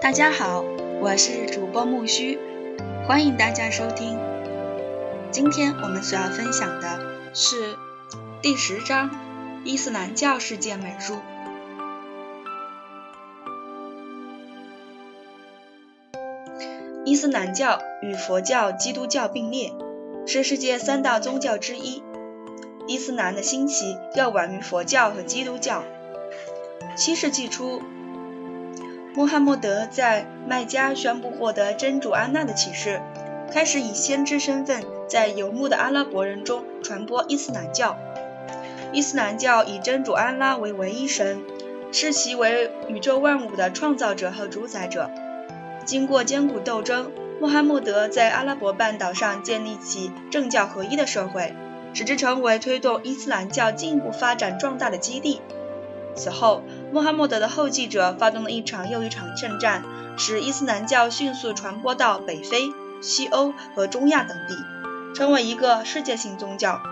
大家好，我是主播木须，欢迎大家收听。今天我们所要分享的是第十章伊斯兰教世界美术。伊斯兰教与佛教、基督教并列，是世界三大宗教之一。伊斯兰的兴起要晚于佛教和基督教。七世纪初。穆罕默德在麦加宣布获得真主安娜的启示，开始以先知身份在游牧的阿拉伯人中传播伊斯兰教。伊斯兰教以真主安拉为唯一神，视其为宇宙万物的创造者和主宰者。经过艰苦斗争，穆罕默德在阿拉伯半岛上建立起政教合一的社会，使之成为推动伊斯兰教进一步发展壮大的基地。此后，穆罕默德的后继者发动了一场又一场圣战，使伊斯兰教迅速传播到北非、西欧和中亚等地，成为一个世界性宗教。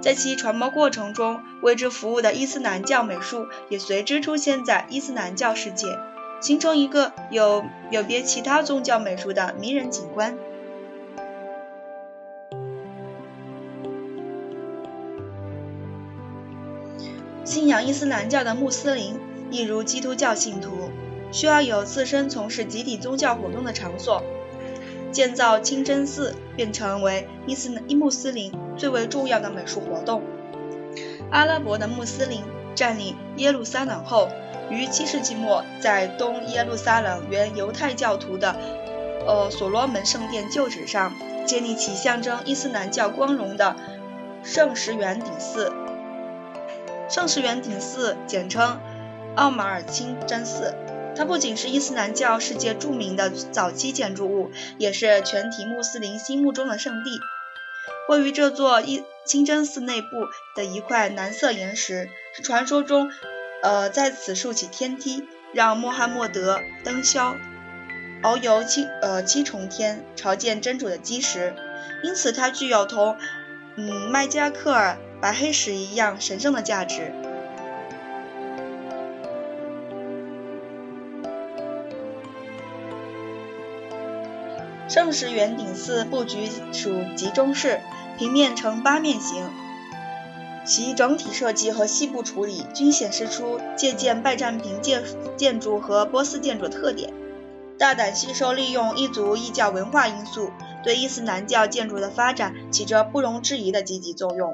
在其传播过程中，为之服务的伊斯兰教美术也随之出现在伊斯兰教世界，形成一个有有别其他宗教美术的迷人景观。信仰伊斯兰教的穆斯林，一如基督教信徒，需要有自身从事集体宗教活动的场所。建造清真寺便成为伊斯伊穆斯林最为重要的美术活动。阿拉伯的穆斯林占领耶路撒冷后，于七世纪末在东耶路撒冷原犹太教徒的呃所罗门圣殿旧址上建立起象征伊斯兰教光荣的圣石圆顶寺。圣石圆顶寺简称奥马尔清真寺，它不仅是伊斯兰教世界著名的早期建筑物，也是全体穆斯林心目中的圣地。位于这座伊清真寺内部的一块蓝色岩石，是传说中，呃，在此竖起天梯，让穆罕默德登霄，遨游七呃七重天，朝见真主的基石。因此，它具有同嗯麦加克尔。白黑石一样神圣的价值。圣石圆顶寺布局属集中式，平面呈八面形，其整体设计和细部处理均显示出借鉴拜占庭建建筑和波斯建筑特点，大胆吸收利用异族异教文化因素，对伊斯兰教建筑的发展起着不容置疑的积极作用。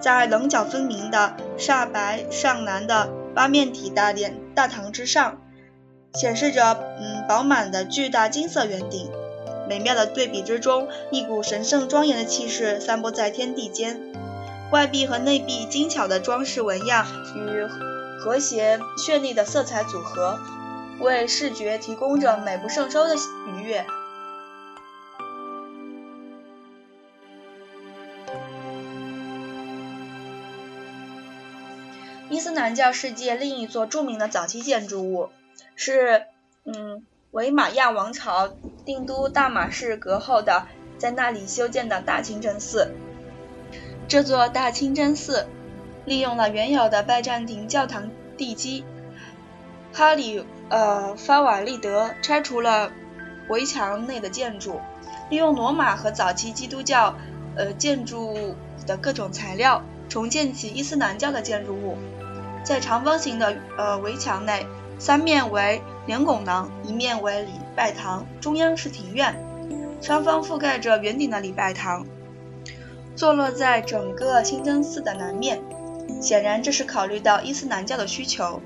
在棱角分明的煞白上蓝的八面体大殿大堂之上，显示着嗯饱满的巨大金色圆顶，美妙的对比之中，一股神圣庄严的气势散播在天地间。外壁和内壁精巧的装饰纹样与和谐绚丽的色彩组合，为视觉提供着美不胜收的愉悦。伊斯兰教世界另一座著名的早期建筑物是，嗯，维玛亚王朝定都大马士革后的在那里修建的大清真寺。这座大清真寺利用了原有的拜占庭教堂地基，哈里呃法瓦利德拆除了围墙内的建筑，利用罗马和早期基督教呃建筑的各种材料。重建起伊斯兰教的建筑物，在长方形的呃围墙内，三面为连拱廊，一面为礼拜堂，中央是庭院，双方覆盖着圆顶的礼拜堂，坐落在整个清真寺的南面。显然，这是考虑到伊斯兰教的需求，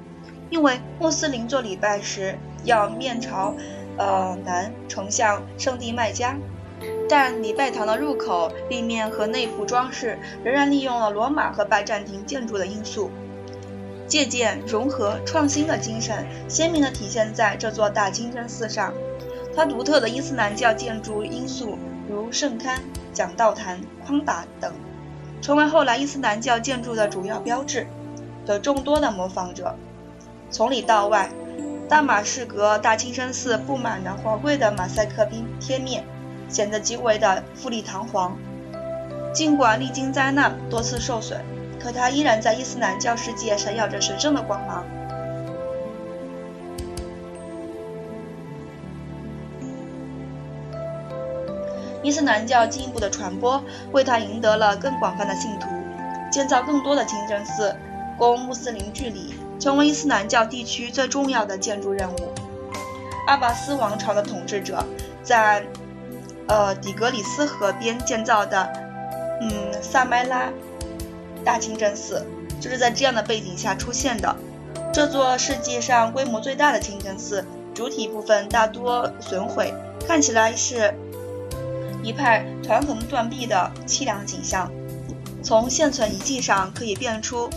因为穆斯林做礼拜时要面朝呃南，呈向圣地麦加。但礼拜堂的入口、立面和内部装饰仍然利用了罗马和拜占庭建筑的因素，借鉴、融合、创新的精神鲜明地体现在这座大清真寺上。它独特的伊斯兰教建筑因素，如圣龛、讲道坛、框达等，成为后来伊斯兰教建筑的主要标志的众多的模仿者。从里到外，大马士革大清真寺布满了华贵的马赛克拼贴面。显得极为的富丽堂皇。尽管历经灾难，多次受损，可他依然在伊斯兰教世界闪耀着神圣的光芒。伊斯兰教进一步的传播，为他赢得了更广泛的信徒，建造更多的清真寺，供穆斯林聚礼，成为伊斯兰教地区最重要的建筑任务。阿拔斯王朝的统治者在，呃，底格里斯河边建造的，嗯，萨麦拉大清真寺，就是在这样的背景下出现的。这座世界上规模最大的清真寺，主体部分大多损毁，看起来是一派团横断壁的凄凉景象。从现存遗迹上可以辨出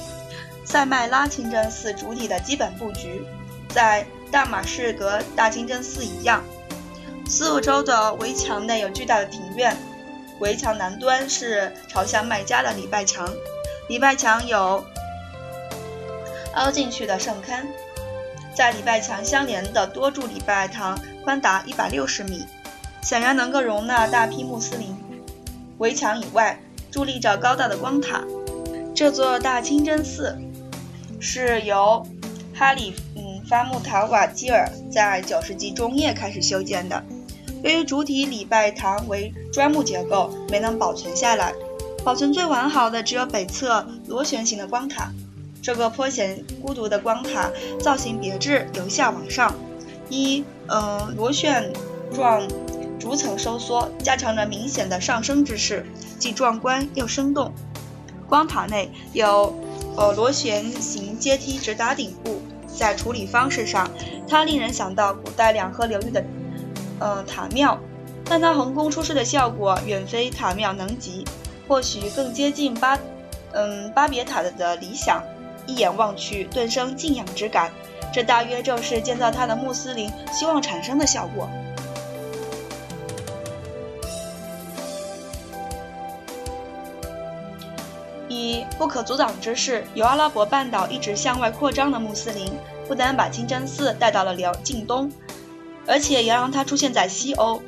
塞麦拉清真寺主体的基本布局，在大马士革大清真寺一样。四周的围墙内有巨大的庭院，围墙南端是朝向麦加的礼拜墙，礼拜墙有。凹进去的圣龛，在礼拜墙相连的多柱礼拜堂宽达一百六十米，显然能够容纳大批穆斯林。围墙以外伫立着高大的光塔。这座大清真寺是由哈里嗯发木塔瓦基尔在九世纪中叶开始修建的。由于主体礼拜堂为砖木结构，没能保存下来。保存最完好的只有北侧螺旋形的光塔。这个颇显孤独的光塔造型别致，由下往上，一呃螺旋状逐层收缩，加强了明显的上升之势，既壮观又生动。光塔内有呃螺旋形阶梯直达顶部，在处理方式上，它令人想到古代两河流域的呃塔庙，但它横空出世的效果远非塔庙能及，或许更接近巴嗯巴别塔的的理想。一眼望去，顿生敬仰之感。这大约正是建造它的穆斯林希望产生的效果。以不可阻挡之势，由阿拉伯半岛一直向外扩张的穆斯林，不但把清真寺带到了辽近东，而且也让它出现在西欧。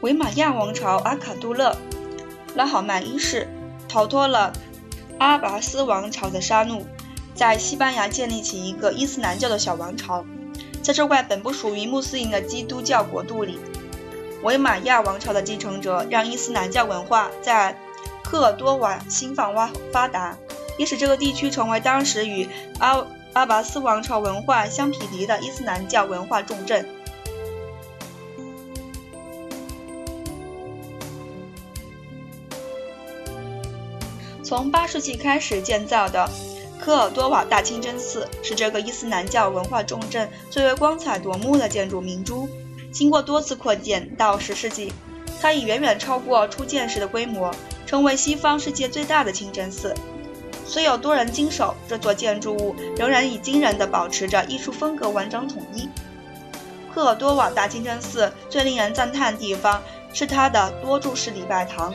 维玛亚王朝阿卡杜勒拉好曼一世逃脱了。阿拔斯王朝的杀戮，在西班牙建立起一个伊斯兰教的小王朝。在这块本不属于穆斯林的基督教国度里，维玛亚王朝的继承者让伊斯兰教文化在科尔多瓦兴放发发达，也使这个地区成为当时与阿阿拔斯王朝文化相匹敌的伊斯兰教文化重镇。从八世纪开始建造的科尔多瓦大清真寺是这个伊斯兰教文化重镇最为光彩夺目的建筑明珠。经过多次扩建，到十世纪，它已远远超过初建时的规模，成为西方世界最大的清真寺。虽有多人经手，这座建筑物仍然以惊人的保持着艺术风格完整统一。科尔多瓦大清真寺最令人赞叹的地方是它的多柱式礼拜堂。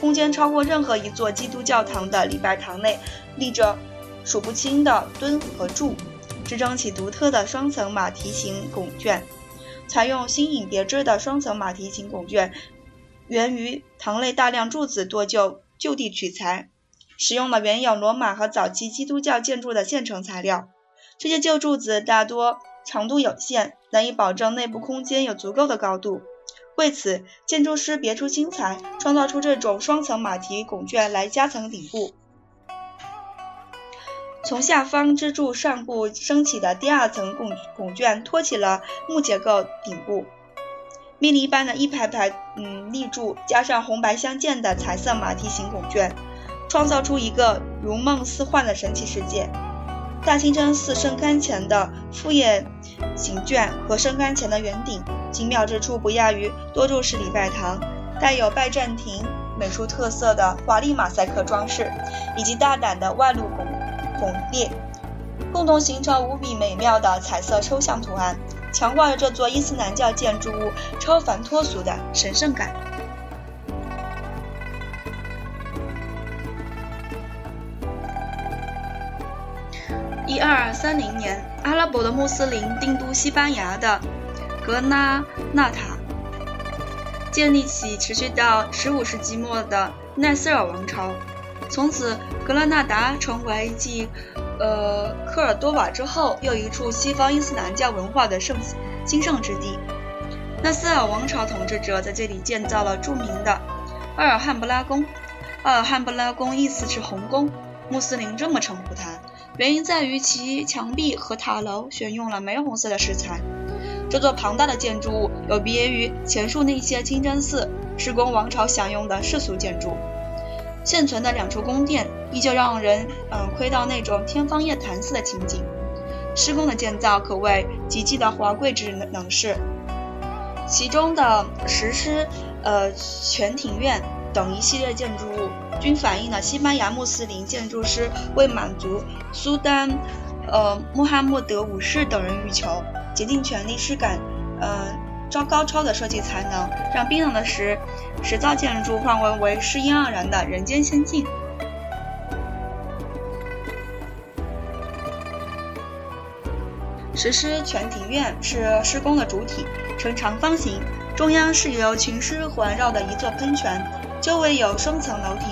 空间超过任何一座基督教堂的礼拜堂内，立着数不清的墩和柱，支撑起独特的双层马蹄形拱券。采用新颖别致的双层马蹄形拱券，源于堂内大量柱子多就就地取材，使用了原有罗马和早期基督教建筑的现成材料。这些旧柱子大多长度有限，难以保证内部空间有足够的高度。为此，建筑师别出心裁，创造出这种双层马蹄拱券来加层顶部。从下方支柱上部升起的第二层拱拱券托起了木结构顶部。密林般的一排排嗯立柱，加上红白相间的彩色马蹄形拱券，创造出一个如梦似幻的神奇世界。大清真寺圣龛前的副叶形卷和圣龛前的圆顶。精妙之处不亚于多柱式礼拜堂，带有拜占庭美术特色的华丽马赛克装饰，以及大胆的外露拱拱列，共同形成无比美妙的彩色抽象图案，强化了这座伊斯兰教建筑物超凡脱俗的神圣感。一二三零年，阿拉伯的穆斯林定都西班牙的。格拉纳塔建立起持续到十五世纪末的奈斯尔王朝，从此格拉纳达成为继呃科尔多瓦之后又一处西方伊斯兰教文化的盛兴盛之地。奈斯尔王朝统治者在这里建造了著名的阿尔汉布拉宫。阿尔汉布拉宫意思是红宫，穆斯林这么称呼它，原因在于其墙壁和塔楼选用了玫红色的石材。这座庞大的建筑物有别于前述那些清真寺、施工王朝享用的世俗建筑。现存的两处宫殿依旧让人嗯窥到那种天方夜谭似的情景。施工的建造可谓极其的华贵之能事，其中的石狮、呃全庭院等一系列建筑物，均反映了西班牙穆斯林建筑师为满足苏丹呃穆罕默德五世等人欲求，竭尽全力施展呃。超高超的设计才能，让冰冷的石石造建筑换为为诗意盎然的人间仙境。石狮全庭院是施工的主体，呈长方形，中央是由群狮环绕的一座喷泉，周围有双层楼亭，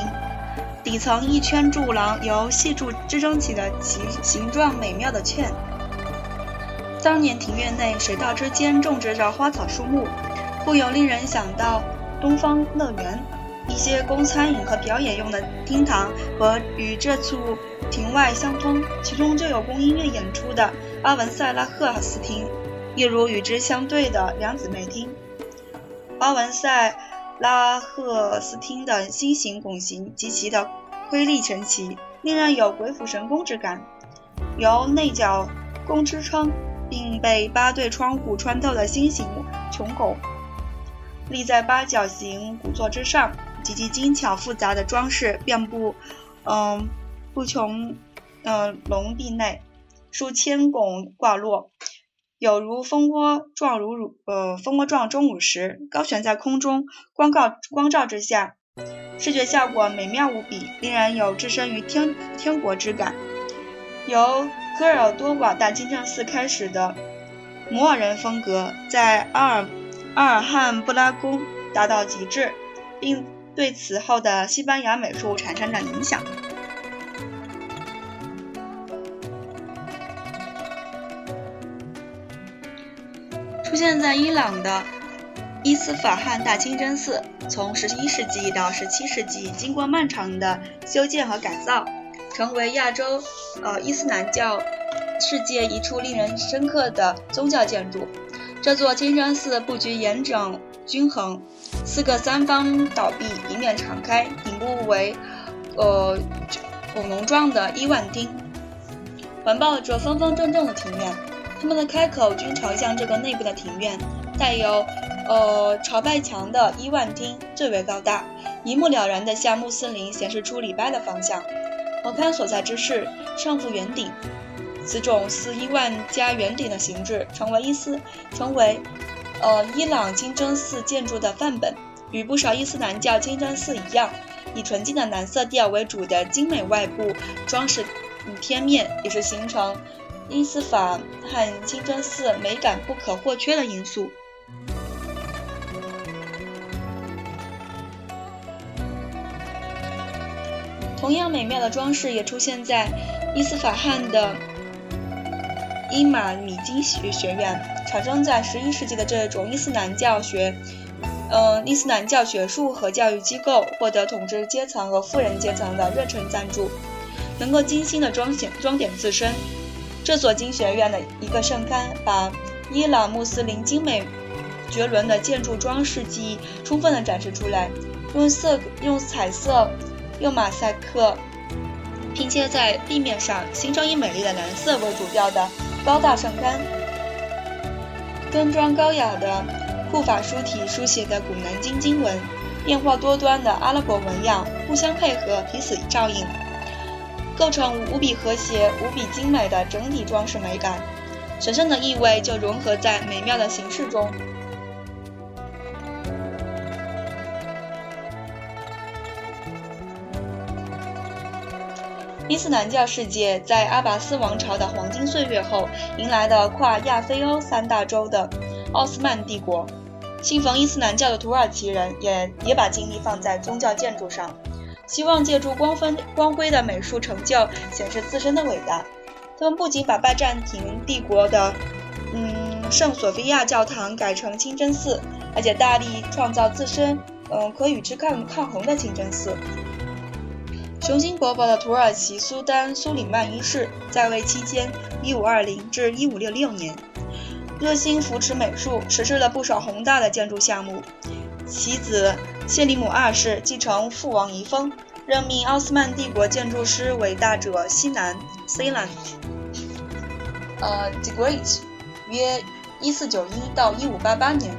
底层一圈柱廊由细柱支撑起的其形状美妙的券。当年庭院内水道之间种植着花草树木，不由令人想到东方乐园。一些供餐饮和表演用的厅堂和与这处庭外相通，其中就有供音乐演出的阿文塞拉赫斯厅，亦如与之相对的两姊妹厅。阿文塞拉赫斯厅的心形拱形极其的瑰丽神奇，令人有鬼斧神工之感，由内角供支撑。并被八对窗户穿透的新型穹拱立在八角形鼓座之上，极其精巧复杂的装饰遍布，嗯，不穷，嗯，龙壁内，数千拱挂落，有如蜂窝状如乳，呃，蜂窝状钟乳石，高悬在空中，光照光照之下，视觉效果美妙无比，令人有置身于天天国之感。由科尔多瓦大清真寺开始的摩尔人风格，在阿尔阿尔汉布拉宫达到极致，并对此后的西班牙美术产生了影响。出现在伊朗的伊斯法罕大清真寺，从11世纪到17世纪，经过漫长的修建和改造。成为亚洲，呃，伊斯兰教世界一处令人深刻的宗教建筑。这座清真寺布局严整均衡，四个三方倒壁，一面敞开，顶部为，呃，拱龙状的伊万丁，环抱着方方正正的庭院。它们的开口均朝向这个内部的庭院。带有，呃，朝拜墙的伊万丁最为高大，一目了然地向穆斯林显示出礼拜的方向。王龛所在之室上覆圆顶，此种似伊万加圆顶的形制，成为伊斯成为呃伊朗清真寺建筑的范本。与不少伊斯兰教清真寺一样，以纯净的蓝色调为主的精美外部装饰与贴面，也是形成伊斯法罕清真寺美感不可或缺的因素。同样美妙的装饰也出现在伊斯法罕的伊玛米金学学院。产生在十一世纪的这种伊斯兰教学，呃，伊斯兰教学术和教育机构获得统治阶层和富人阶层的热忱赞助，能够精心的装显装点自身。这所经学院的一个圣龛，把伊朗穆斯林精美绝伦的建筑装饰技艺充分的展示出来，用色用彩色。用马赛克拼接在地面上，形成以美丽的蓝色为主调的高大圣龛。端庄高雅的护法书体书写的古南经经文，变化多端的阿拉伯纹样互相配合，彼此照应，构成无比和谐、无比精美的整体装饰美感。神圣的意味就融合在美妙的形式中。伊斯兰教世界在阿拔斯王朝的黄金岁月后，迎来了跨亚非欧三大洲的奥斯曼帝国。信奉伊斯兰教的土耳其人也也把精力放在宗教建筑上，希望借助光分光辉的美术成就显示自身的伟大。他们不仅把拜占庭帝国的嗯圣索菲亚教堂改成清真寺，而且大力创造自身嗯可与之抗抗衡的清真寺。雄心勃勃的土耳其苏丹苏里曼一世在位期间 （1520 至1566年），热心扶持美术，实施了不少宏大的建筑项目。其子谢里姆二世继承父王遗风，任命奥斯曼帝国建筑师伟大者西南 （Sinan） 呃 The Great，约1491到1588年，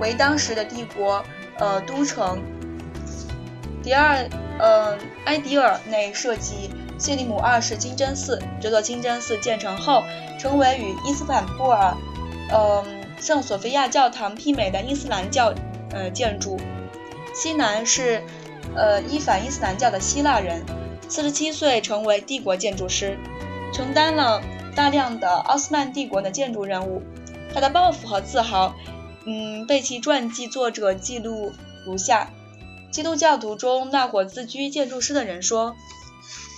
为当时的帝国呃都城。第二。嗯，埃迪尔内设计谢里姆二世清真寺。这座清真寺建成后，成为与伊斯坦布尔，嗯，圣索菲亚教堂媲美的伊斯兰教呃建筑。西南是，呃，伊反伊斯兰教的希腊人，四十七岁成为帝国建筑师，承担了大量的奥斯曼帝国的建筑任务。他的抱负和自豪，嗯，被其传记作者记录如下。基督教徒中那伙自居建筑师的人说，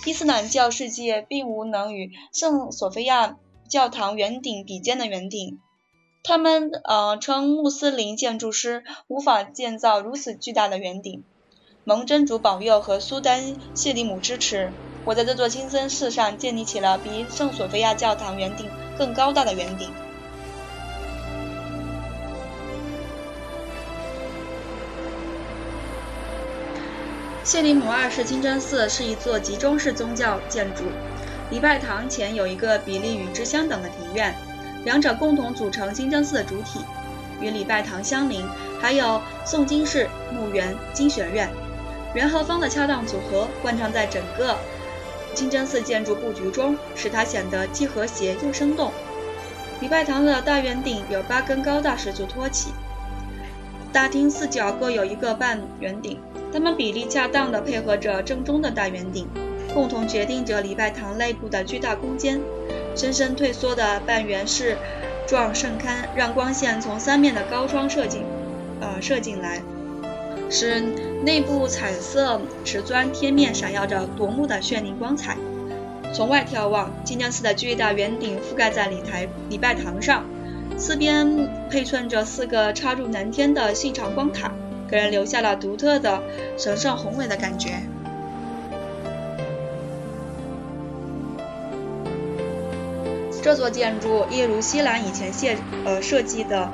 伊斯兰教世界并无能与圣索菲亚教堂圆顶比肩的圆顶。他们呃称穆斯林建筑师无法建造如此巨大的圆顶。蒙真主保佑和苏丹谢里姆支持，我在这座清真寺上建立起了比圣索菲亚教堂圆顶更高大的圆顶。谢里姆二世清真寺是一座集中式宗教建筑，礼拜堂前有一个比例与之相等的庭院，两者共同组成清真寺的主体。与礼拜堂相邻，还有诵经室、墓园、经学院，圆和方的恰当组合贯穿在整个清真寺建筑布局中，使它显得既和谐又生动。礼拜堂的大圆顶由八根高大石柱托起，大厅四角各有一个半圆顶。它们比例恰当地配合着正中的大圆顶，共同决定着礼拜堂内部的巨大空间。深深退缩的半圆式状圣龛，让光线从三面的高窗射进，呃，射进来，使内部彩色瓷砖贴面闪耀着夺目的绚丽光彩。从外眺望，清真寺的巨大圆顶覆盖在礼台礼拜堂上，四边配衬着四个插入南天的细长光塔。给人留下了独特的神圣宏伟的感觉。这座建筑一如西兰以前设呃设计的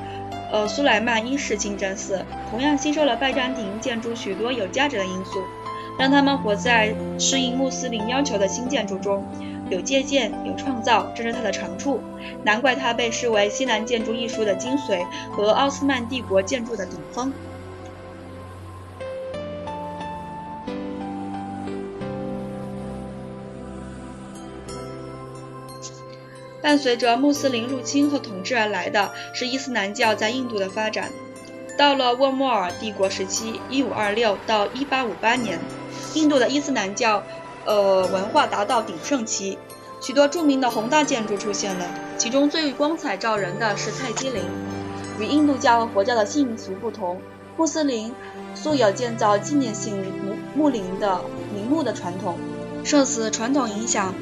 呃苏莱曼一世清真寺，同样吸收了拜占庭建筑许多有价值的因素，让他们活在适应穆斯林要求的新建筑中，有借鉴，有创造，这是它的长处。难怪它被视为西南建筑艺术的精髓和奥斯曼帝国建筑的顶峰。伴随着穆斯林入侵和统治而来的是伊斯兰教在印度的发展。到了沃莫尔帝国时期 （1526 到1858年），印度的伊斯兰教，呃，文化达到鼎盛期，许多著名的宏大建筑出现了。其中最光彩照人的是泰姬陵。与印度教和佛教的信俗不同，穆斯林素有建造纪念性墓墓陵的陵墓的传统。受此传统影响。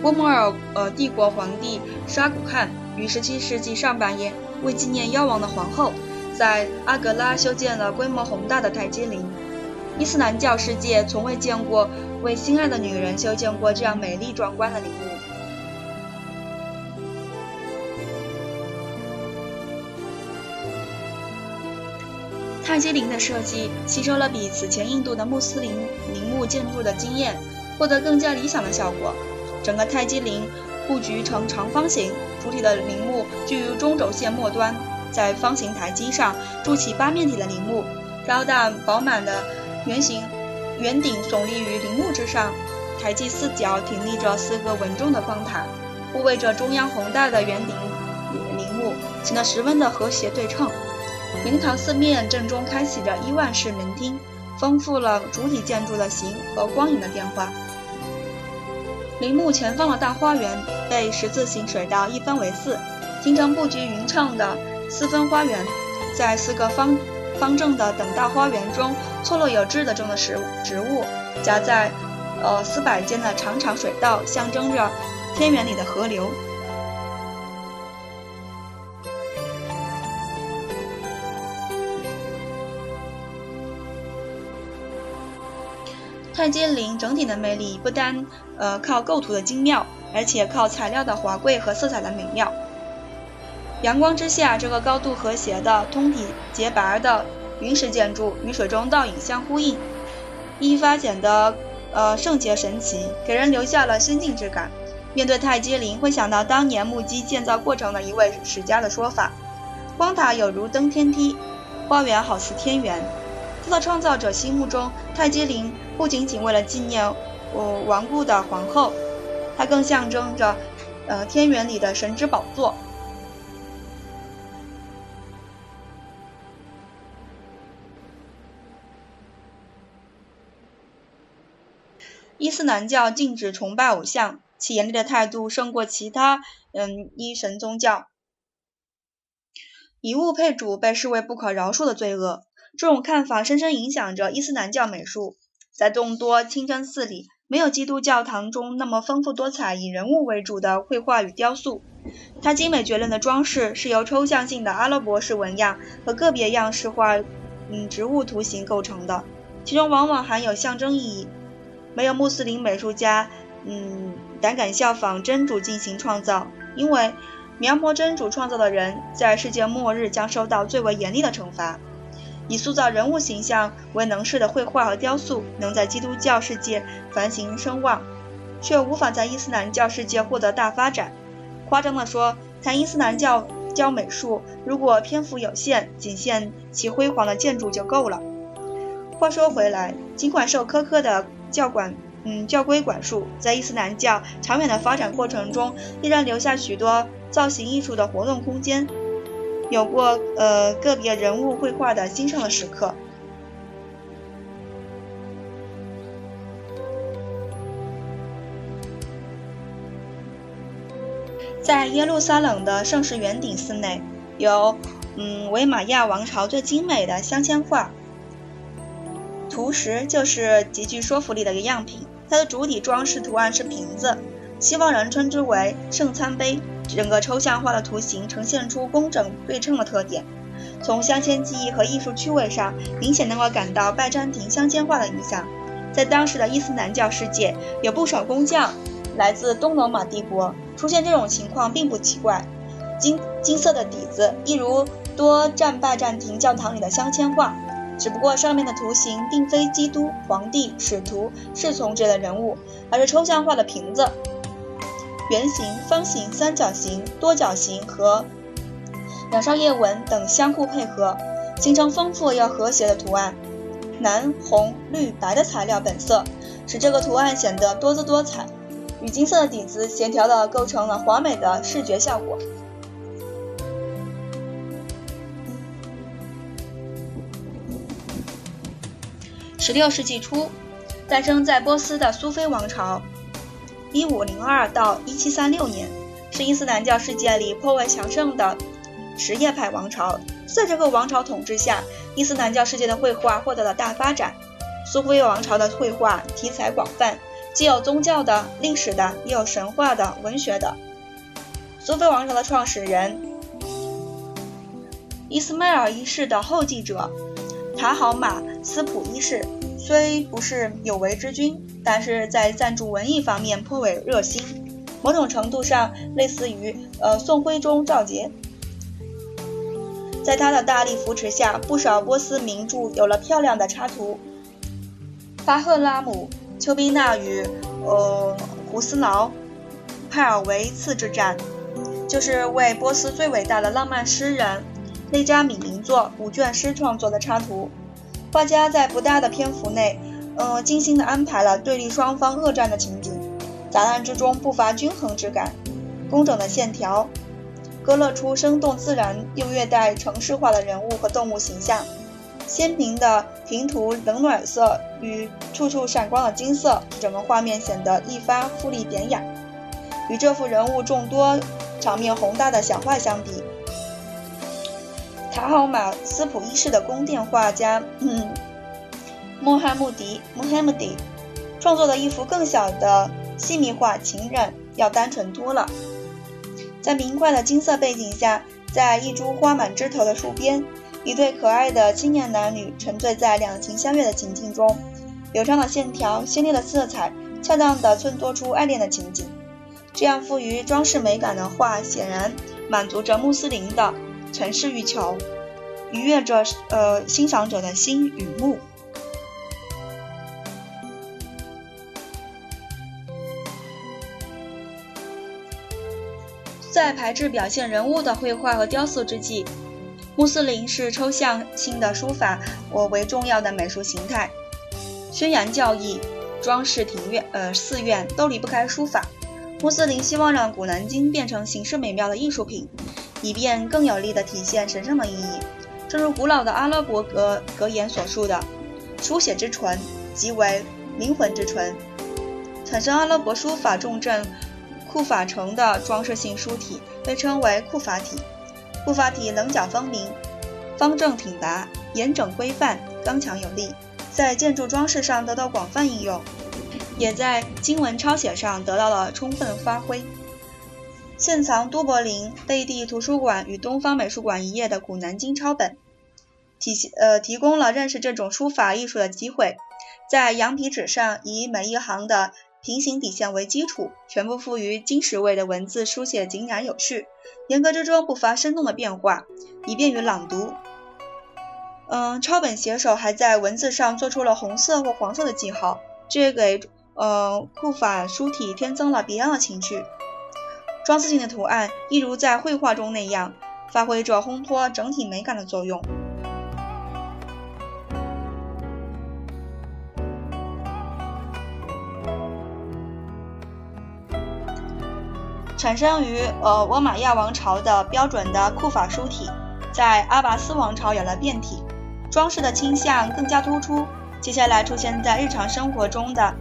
波莫尔呃帝国皇帝沙古汗于17世纪上半叶为纪念夭亡的皇后，在阿格拉修建了规模宏大的泰姬陵。伊斯兰教世界从未见过为心爱的女人修建过这样美丽壮观的陵墓。泰姬陵的设计吸收了比此前印度的穆斯林陵墓建筑的经验，获得更加理想的效果。整个泰姬陵布局成长方形，主体的陵墓居于中轴线末端，在方形台基上筑起八面体的陵墓，高大饱满的圆形圆顶耸立于陵墓之上，台基四角挺立着四个稳重的方塔，护卫着中央宏大的圆顶陵墓，显得十分的和谐对称。灵堂四面正中开启着伊万式门厅，丰富了主体建筑的形和光影的变化。陵墓前方的大花园被十字形水道一分为四，形成布局匀称的四分花园。在四个方方正的等大花园中错落有致的种的植植物，夹在呃四百间的长长水道，象征着天园里的河流。太监陵整体的魅力不单呃靠构图的精妙，而且靠材料的华贵和色彩的美妙。阳光之下，这个高度和谐的、通体洁白的云石建筑与水中倒影相呼应，一发显得呃圣洁神奇，给人留下了仙境之感。面对泰姬陵，会想到当年目击建造过程的一位史家的说法：光塔有如登天梯，花园好似天园。在创造者心目中，泰姬陵不仅仅为了纪念呃亡故的皇后，它更象征着呃天园里的神之宝座。伊斯兰教禁止崇拜偶像，其严厉的态度胜过其他嗯一神宗教。以物配主被视为不可饶恕的罪恶。这种看法深深影响着伊斯兰教美术。在众多清真寺里，没有基督教堂中那么丰富多彩、以人物为主的绘画与雕塑。它精美绝伦的装饰是由抽象性的阿拉伯式纹样和个别样式化嗯植物图形构成的，其中往往含有象征意义。没有穆斯林美术家，嗯，胆敢效仿真主进行创造，因为描摹真主创造的人，在世界末日将受到最为严厉的惩罚。以塑造人物形象为能事的绘画和雕塑，能在基督教世界繁行声望，却无法在伊斯兰教世界获得大发展。夸张地说，谈伊斯兰教教美术，如果篇幅有限，仅限其辉煌的建筑就够了。话说回来，尽管受苛刻的教管，嗯，教规管束，在伊斯兰教长远的发展过程中，依然留下许多造型艺术的活动空间，有过呃个别人物绘画的兴盛的时刻。在耶路撒冷的圣石圆顶寺内，有嗯维玛亚王朝最精美的镶嵌画。图石就是极具说服力的一个样品，它的主体装饰图案是瓶子，西方人称之为圣餐杯。整个抽象化的图形呈现出工整对称的特点。从镶嵌技艺和艺术趣味上，明显能够感到拜占庭镶嵌画的影响。在当时的伊斯兰教世界，有不少工匠来自东罗马帝国，出现这种情况并不奇怪。金金色的底子，一如多占拜占庭教堂里的镶嵌画。只不过上面的图形并非基督、皇帝、使徒、侍从之类人物，而是抽象化的瓶子，圆形、方形、三角形、多角形和两上叶纹等相互配合，形成丰富又和谐的图案。蓝、红、绿、白的材料本色，使这个图案显得多姿多彩，与金色的底子协调的构成了华美的视觉效果。十六世纪初，诞生在波斯的苏菲王朝，一五零二到一七三六年，是伊斯兰教世界里颇为强盛的什叶派王朝。在这个王朝统治下，伊斯兰教世界的绘画获得了大发展。苏菲王朝的绘画题材广泛，既有宗教的、历史的，也有神话的、文学的。苏菲王朝的创始人伊斯迈尔一世的后继者。塔好马斯普一世虽不是有为之君，但是在赞助文艺方面颇为热心，某种程度上类似于呃宋徽宗赵佶。在他的大力扶持下，不少波斯名著有了漂亮的插图。巴赫拉姆丘比纳与呃胡斯劳派尔维茨之战，就是为波斯最伟大的浪漫诗人。内扎米名作五卷诗创作的插图，画家在不大的篇幅内，呃，精心的安排了对立双方恶战的情景，杂乱之中不乏均衡之感，工整的线条，勾勒出生动自然又略带城市化的人物和动物形象，鲜明的平涂冷暖色与处处闪光的金色，整个画面显得一发富丽典雅。与这幅人物众多、场面宏大的小画相比，塔好马斯普一世的宫殿画家，嗯，穆罕默迪 （Muhammad） 创作的一幅更小的细密画情人要单纯多了。在明快的金色背景下，在一株花满枝头的树边，一对可爱的青年男女沉醉在两情相悦的情境中。流畅的线条、鲜丽的色彩，恰当地衬托出爱恋的情景。这样富于装饰美感的画，显然满足着穆斯林的城市欲求，愉悦着呃欣赏者的心与目。在排斥表现人物的绘画和雕塑之际，穆斯林视抽象性的书法我为重要的美术形态，宣扬教义、装饰庭院、呃寺院都离不开书法。穆斯林希望让《古兰经》变成形式美妙的艺术品，以便更有力地体现神圣的意义。正如古老的阿拉伯格格言所述的：“书写之纯，即为灵魂之纯。”产生阿拉伯书法重镇。库法城的装饰性书体被称为库法体。库法体棱角分明，方正挺拔，严整规范，刚强有力，在建筑装饰上得到广泛应用，也在经文抄写上得到了充分发挥。现藏都柏林贝蒂图书馆与东方美术馆一页的《古南京》抄本，提呃提供了认识这种书法艺术的机会。在羊皮纸上，以每一行的平行底线为基础，全部赋予金石味的文字书写井然有序，严格之中不乏生动的变化，以便于朗读。嗯，抄本写手还在文字上做出了红色或黄色的记号，这也给呃库法书体添增了别样的情趣。装饰性的图案一如在绘画中那样，发挥着烘托整体美感的作用。产生于呃倭马亚王朝的标准的库法书体，在阿拔斯王朝有了变体，装饰的倾向更加突出。接下来出现在日常生活中的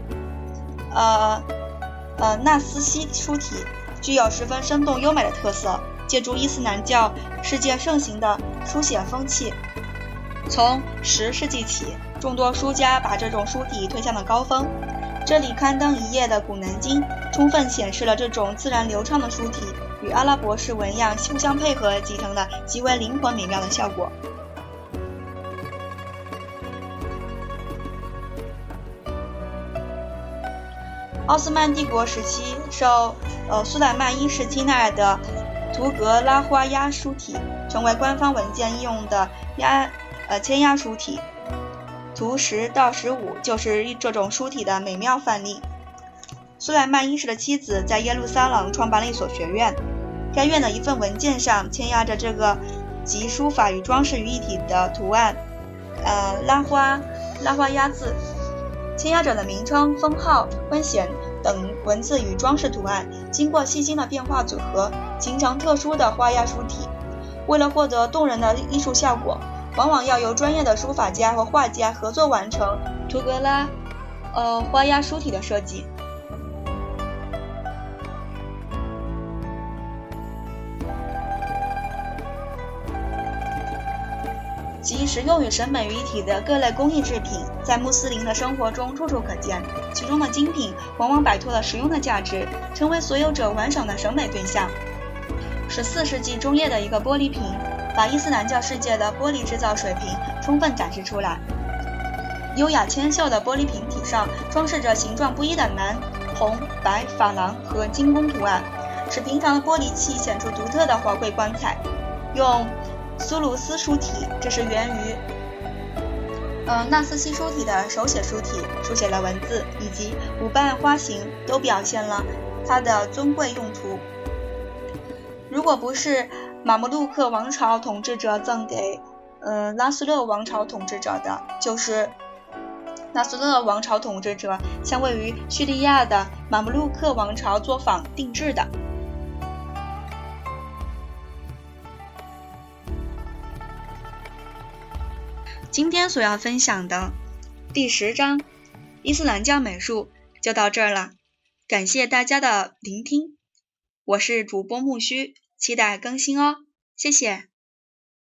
呃呃纳斯西书体，具有十分生动优美的特色。借助伊斯兰教世界盛行的书写风气，从十世纪起，众多书家把这种书体推向了高峰。这里刊登一页的《古南经》，充分显示了这种自然流畅的书体与阿拉伯式纹样互相配合，集成了极为灵活美妙的效果。奥斯曼帝国时期，受呃苏莱曼一世青睐的图格拉花押书体，成为官方文件应用的押呃签押书体。图十到十五就是这种书体的美妙范例。苏莱曼一世的妻子在耶路撒冷创办了一所学院，该院的一份文件上签押着这个集书法与装饰于一体的图案，呃，拉花拉花押字。签押者的名称、封号、官衔等文字与装饰图案，经过细心的变化组合，形成特殊的花押书体。为了获得动人的艺术效果。往往要由专业的书法家和画家合作完成图格拉，呃，花押书体的设计，集实用与审美于一体的各类工艺制品，在穆斯林的生活中处处可见。其中的精品往往摆脱了实用的价值，成为所有者玩赏的审美对象。十四世纪中叶的一个玻璃瓶。把伊斯兰教世界的玻璃制造水平充分展示出来。优雅纤秀的玻璃瓶体上装饰着形状不一的蓝、红、白、珐琅和金工图案，使平常的玻璃器显出独特的华贵光彩。用苏鲁斯书体，这是源于呃纳斯西书体的手写书体，书写的文字以及五瓣花形都表现了它的尊贵用途。如果不是。马穆鲁克王朝统治者赠给，呃，拉斯勒王朝统治者的，就是拉斯勒王朝统治者向位于叙利亚的马穆鲁克王朝作坊定制的。今天所要分享的第十章伊斯兰教美术就到这儿了，感谢大家的聆听，我是主播木须。期待更新哦，谢谢。